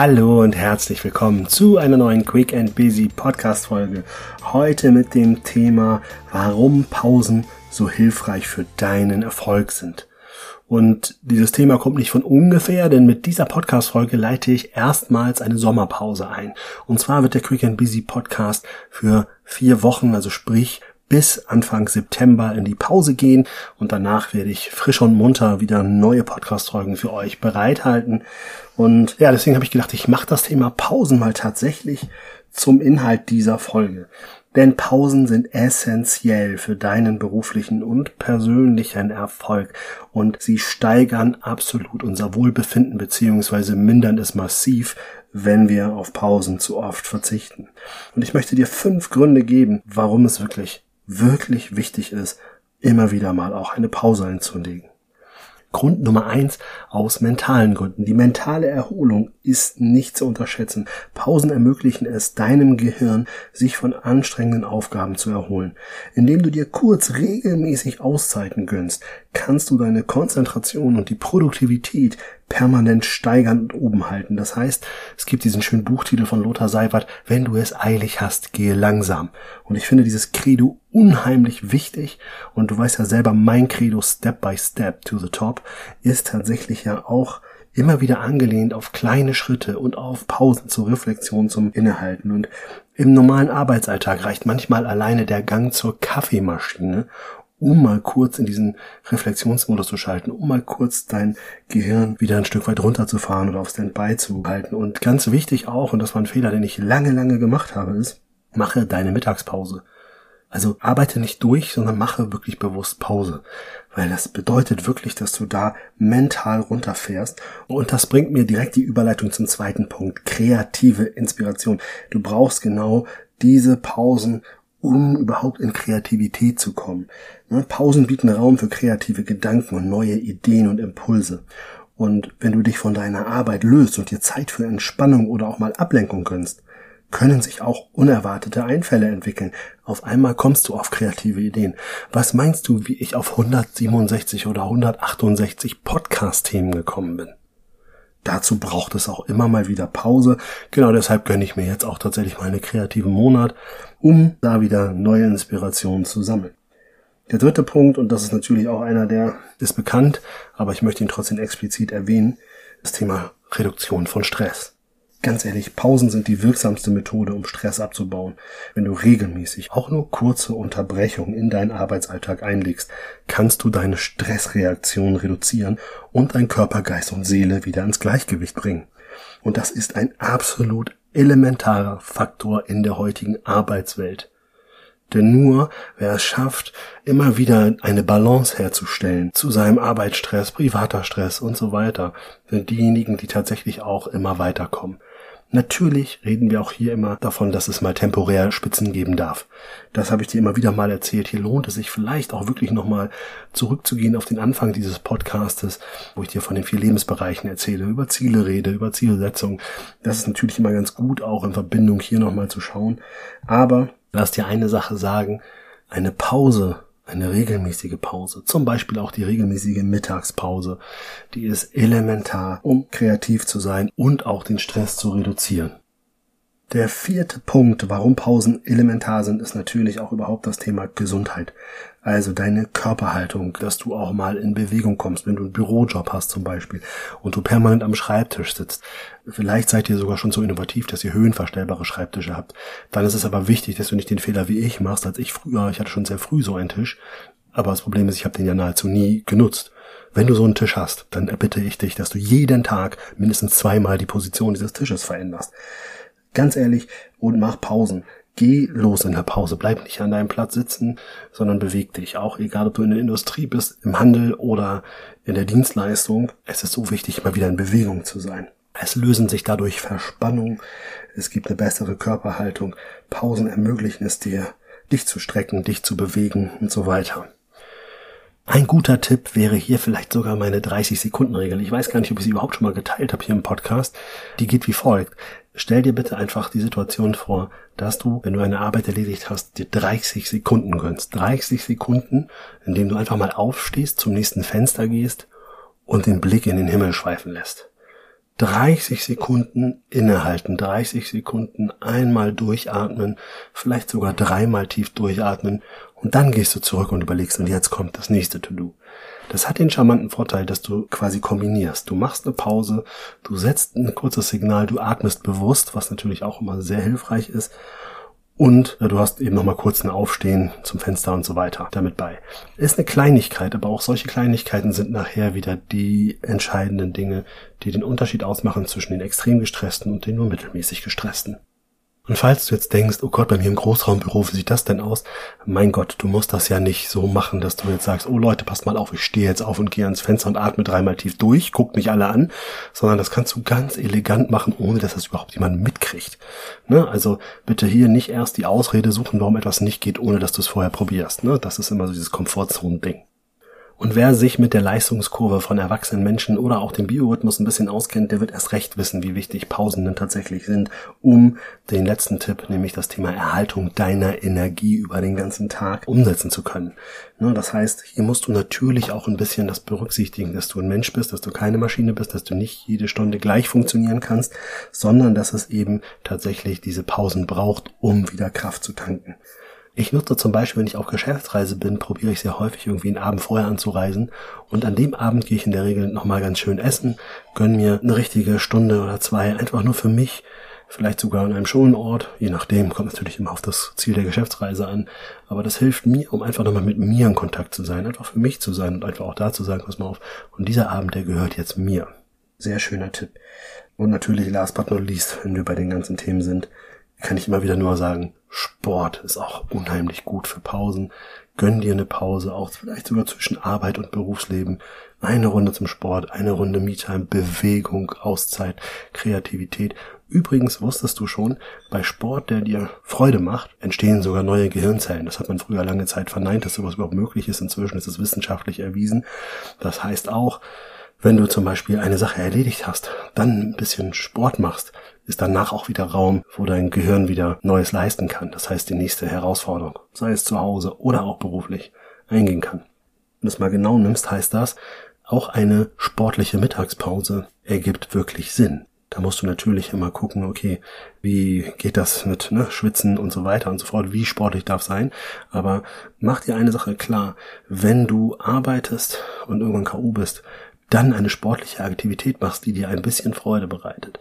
Hallo und herzlich willkommen zu einer neuen Quick and Busy Podcast Folge. Heute mit dem Thema, warum Pausen so hilfreich für deinen Erfolg sind. Und dieses Thema kommt nicht von ungefähr, denn mit dieser Podcast-Folge leite ich erstmals eine Sommerpause ein. Und zwar wird der Quick and Busy Podcast für vier Wochen, also sprich bis Anfang September in die Pause gehen und danach werde ich frisch und munter wieder neue Podcast-Folgen für euch bereithalten. Und ja, deswegen habe ich gedacht, ich mache das Thema Pausen mal tatsächlich zum Inhalt dieser Folge. Denn Pausen sind essentiell für deinen beruflichen und persönlichen Erfolg und sie steigern absolut unser Wohlbefinden beziehungsweise mindern es massiv, wenn wir auf Pausen zu oft verzichten. Und ich möchte dir fünf Gründe geben, warum es wirklich wirklich wichtig ist, immer wieder mal auch eine Pause einzulegen. Grund Nummer eins aus mentalen Gründen. Die mentale Erholung ist nicht zu unterschätzen. Pausen ermöglichen es deinem Gehirn, sich von anstrengenden Aufgaben zu erholen. Indem du dir kurz regelmäßig Auszeiten gönnst, kannst du deine Konzentration und die Produktivität permanent steigern und oben halten. Das heißt, es gibt diesen schönen Buchtitel von Lothar Seibert, wenn du es eilig hast, gehe langsam. Und ich finde dieses Credo unheimlich wichtig. Und du weißt ja selber, mein Credo Step by Step to the Top ist tatsächlich ja auch immer wieder angelehnt auf kleine Schritte und auf Pausen zur Reflexion, zum Innehalten. Und im normalen Arbeitsalltag reicht manchmal alleine der Gang zur Kaffeemaschine, um mal kurz in diesen Reflexionsmodus zu schalten, um mal kurz dein Gehirn wieder ein Stück weit runterzufahren oder auf Standby zu halten. Und ganz wichtig auch, und das war ein Fehler, den ich lange, lange gemacht habe, ist, mache deine Mittagspause. Also arbeite nicht durch, sondern mache wirklich bewusst Pause. Weil das bedeutet wirklich, dass du da mental runterfährst. Und das bringt mir direkt die Überleitung zum zweiten Punkt. Kreative Inspiration. Du brauchst genau diese Pausen, um überhaupt in Kreativität zu kommen. Ne, Pausen bieten Raum für kreative Gedanken und neue Ideen und Impulse. Und wenn du dich von deiner Arbeit löst und dir Zeit für Entspannung oder auch mal Ablenkung gönnst, können sich auch unerwartete Einfälle entwickeln. Auf einmal kommst du auf kreative Ideen. Was meinst du, wie ich auf 167 oder 168 Podcast-Themen gekommen bin? Dazu braucht es auch immer mal wieder Pause. Genau deshalb gönne ich mir jetzt auch tatsächlich mal einen kreativen Monat, um da wieder neue Inspirationen zu sammeln. Der dritte Punkt, und das ist natürlich auch einer, der ist bekannt, aber ich möchte ihn trotzdem explizit erwähnen, das Thema Reduktion von Stress. Ganz ehrlich, Pausen sind die wirksamste Methode, um Stress abzubauen. Wenn du regelmäßig auch nur kurze Unterbrechungen in deinen Arbeitsalltag einlegst, kannst du deine Stressreaktion reduzieren und dein Körper, Geist und Seele wieder ins Gleichgewicht bringen. Und das ist ein absolut elementarer Faktor in der heutigen Arbeitswelt. Denn nur wer es schafft, immer wieder eine Balance herzustellen zu seinem Arbeitsstress, privater Stress und so weiter, sind diejenigen, die tatsächlich auch immer weiterkommen. Natürlich reden wir auch hier immer davon, dass es mal temporär Spitzen geben darf. Das habe ich dir immer wieder mal erzählt. Hier lohnt es sich vielleicht auch wirklich nochmal zurückzugehen auf den Anfang dieses Podcastes, wo ich dir von den vier Lebensbereichen erzähle, über Ziele rede, über Zielsetzung. Das ist natürlich immer ganz gut, auch in Verbindung hier nochmal zu schauen. Aber lass dir eine Sache sagen, eine Pause eine regelmäßige Pause, zum Beispiel auch die regelmäßige Mittagspause, die ist elementar, um kreativ zu sein und auch den Stress zu reduzieren. Der vierte Punkt, warum Pausen elementar sind, ist natürlich auch überhaupt das Thema Gesundheit. Also deine Körperhaltung, dass du auch mal in Bewegung kommst, wenn du einen Bürojob hast zum Beispiel und du permanent am Schreibtisch sitzt. Vielleicht seid ihr sogar schon so innovativ, dass ihr höhenverstellbare Schreibtische habt. Dann ist es aber wichtig, dass du nicht den Fehler wie ich machst, als ich früher, ich hatte schon sehr früh so einen Tisch, aber das Problem ist, ich habe den ja nahezu nie genutzt. Wenn du so einen Tisch hast, dann erbitte ich dich, dass du jeden Tag mindestens zweimal die Position dieses Tisches veränderst. Ganz ehrlich, und mach Pausen. Geh los in der Pause. Bleib nicht an deinem Platz sitzen, sondern beweg dich. Auch egal, ob du in der Industrie bist, im Handel oder in der Dienstleistung. Es ist so wichtig, immer wieder in Bewegung zu sein. Es lösen sich dadurch Verspannung. Es gibt eine bessere Körperhaltung. Pausen ermöglichen es dir, dich zu strecken, dich zu bewegen und so weiter. Ein guter Tipp wäre hier vielleicht sogar meine 30-Sekunden-Regel. Ich weiß gar nicht, ob ich sie überhaupt schon mal geteilt habe hier im Podcast. Die geht wie folgt. Stell dir bitte einfach die Situation vor, dass du, wenn du eine Arbeit erledigt hast, dir 30 Sekunden gönnst. 30 Sekunden, in denen du einfach mal aufstehst, zum nächsten Fenster gehst und den Blick in den Himmel schweifen lässt. 30 Sekunden innehalten, 30 Sekunden einmal durchatmen, vielleicht sogar dreimal tief durchatmen und dann gehst du zurück und überlegst und jetzt kommt das nächste To-Do. Das hat den charmanten Vorteil, dass du quasi kombinierst. Du machst eine Pause, du setzt ein kurzes Signal, du atmest bewusst, was natürlich auch immer sehr hilfreich ist und äh, du hast eben nochmal kurz ein Aufstehen zum Fenster und so weiter damit bei. Ist eine Kleinigkeit, aber auch solche Kleinigkeiten sind nachher wieder die entscheidenden Dinge, die den Unterschied ausmachen zwischen den extrem gestressten und den nur mittelmäßig gestressten. Und falls du jetzt denkst, oh Gott, bei mir im Großraumbüro, wie sieht das denn aus? Mein Gott, du musst das ja nicht so machen, dass du jetzt sagst, oh Leute, passt mal auf, ich stehe jetzt auf und gehe ans Fenster und atme dreimal tief durch, guck mich alle an, sondern das kannst du ganz elegant machen, ohne dass das überhaupt jemand mitkriegt. Ne? Also bitte hier nicht erst die Ausrede suchen, warum etwas nicht geht, ohne dass du es vorher probierst. Ne? Das ist immer so dieses Komfortzone-Ding. Und wer sich mit der Leistungskurve von erwachsenen Menschen oder auch dem Biorhythmus ein bisschen auskennt, der wird erst recht wissen, wie wichtig Pausen denn tatsächlich sind, um den letzten Tipp, nämlich das Thema Erhaltung deiner Energie über den ganzen Tag umsetzen zu können. Ne, das heißt, hier musst du natürlich auch ein bisschen das berücksichtigen, dass du ein Mensch bist, dass du keine Maschine bist, dass du nicht jede Stunde gleich funktionieren kannst, sondern dass es eben tatsächlich diese Pausen braucht, um wieder Kraft zu tanken. Ich nutze zum Beispiel, wenn ich auf Geschäftsreise bin, probiere ich sehr häufig irgendwie einen Abend vorher anzureisen. Und an dem Abend gehe ich in der Regel nochmal ganz schön essen, gönn mir eine richtige Stunde oder zwei, einfach nur für mich, vielleicht sogar an einem schönen Ort, je nachdem, kommt natürlich immer auf das Ziel der Geschäftsreise an. Aber das hilft mir, um einfach nochmal mit mir in Kontakt zu sein, einfach für mich zu sein und einfach auch da zu sagen, pass mal auf, und dieser Abend, der gehört jetzt mir. Sehr schöner Tipp. Und natürlich, last but not least, wenn wir bei den ganzen Themen sind, kann ich immer wieder nur sagen, Sport ist auch unheimlich gut für Pausen. Gönn dir eine Pause, auch vielleicht sogar zwischen Arbeit und Berufsleben. Eine Runde zum Sport, eine Runde Me-Time, Bewegung, Auszeit, Kreativität. Übrigens wusstest du schon, bei Sport, der dir Freude macht, entstehen sogar neue Gehirnzellen. Das hat man früher lange Zeit verneint, dass sowas überhaupt möglich ist. Inzwischen ist es wissenschaftlich erwiesen. Das heißt auch, wenn du zum Beispiel eine Sache erledigt hast, dann ein bisschen Sport machst, ist danach auch wieder Raum, wo dein Gehirn wieder Neues leisten kann. Das heißt, die nächste Herausforderung, sei es zu Hause oder auch beruflich, eingehen kann. Wenn du es mal genau nimmst, heißt das, auch eine sportliche Mittagspause ergibt wirklich Sinn. Da musst du natürlich immer gucken, okay, wie geht das mit ne, Schwitzen und so weiter und so fort, wie sportlich darf sein. Aber mach dir eine Sache klar, wenn du arbeitest und irgendwann K.O. bist, dann eine sportliche Aktivität machst, die dir ein bisschen Freude bereitet,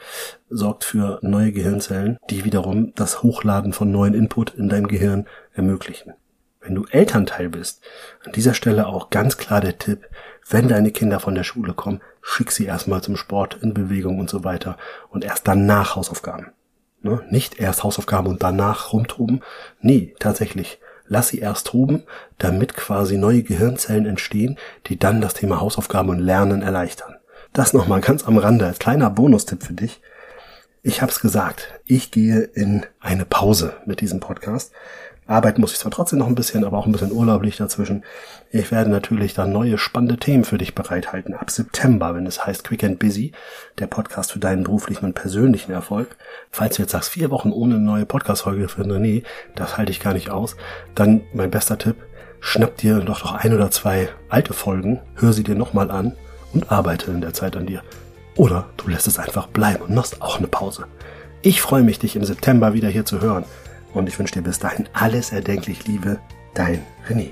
sorgt für neue Gehirnzellen, die wiederum das Hochladen von neuen Input in deinem Gehirn ermöglichen. Wenn du Elternteil bist, an dieser Stelle auch ganz klar der Tipp, wenn deine Kinder von der Schule kommen, schick sie erstmal zum Sport, in Bewegung und so weiter und erst danach Hausaufgaben. Ne? Nicht erst Hausaufgaben und danach rumtoben. Nee, tatsächlich lass sie erst toben, damit quasi neue Gehirnzellen entstehen, die dann das Thema Hausaufgaben und Lernen erleichtern. Das nochmal ganz am Rande als kleiner Bonustipp für dich. Ich hab's gesagt, ich gehe in eine Pause mit diesem Podcast. Arbeiten muss ich zwar trotzdem noch ein bisschen, aber auch ein bisschen Urlaub liegt dazwischen. Ich werde natürlich dann neue spannende Themen für dich bereithalten. Ab September, wenn es heißt Quick and Busy, der Podcast für deinen beruflichen und persönlichen Erfolg. Falls du jetzt sagst, vier Wochen ohne neue Podcast-Folge für nee, das halte ich gar nicht aus, dann mein bester Tipp, schnapp dir doch noch ein oder zwei alte Folgen, hör sie dir nochmal an und arbeite in der Zeit an dir. Oder du lässt es einfach bleiben und machst auch eine Pause. Ich freue mich, dich im September wieder hier zu hören und ich wünsche dir bis dahin alles erdenklich Liebe, dein René.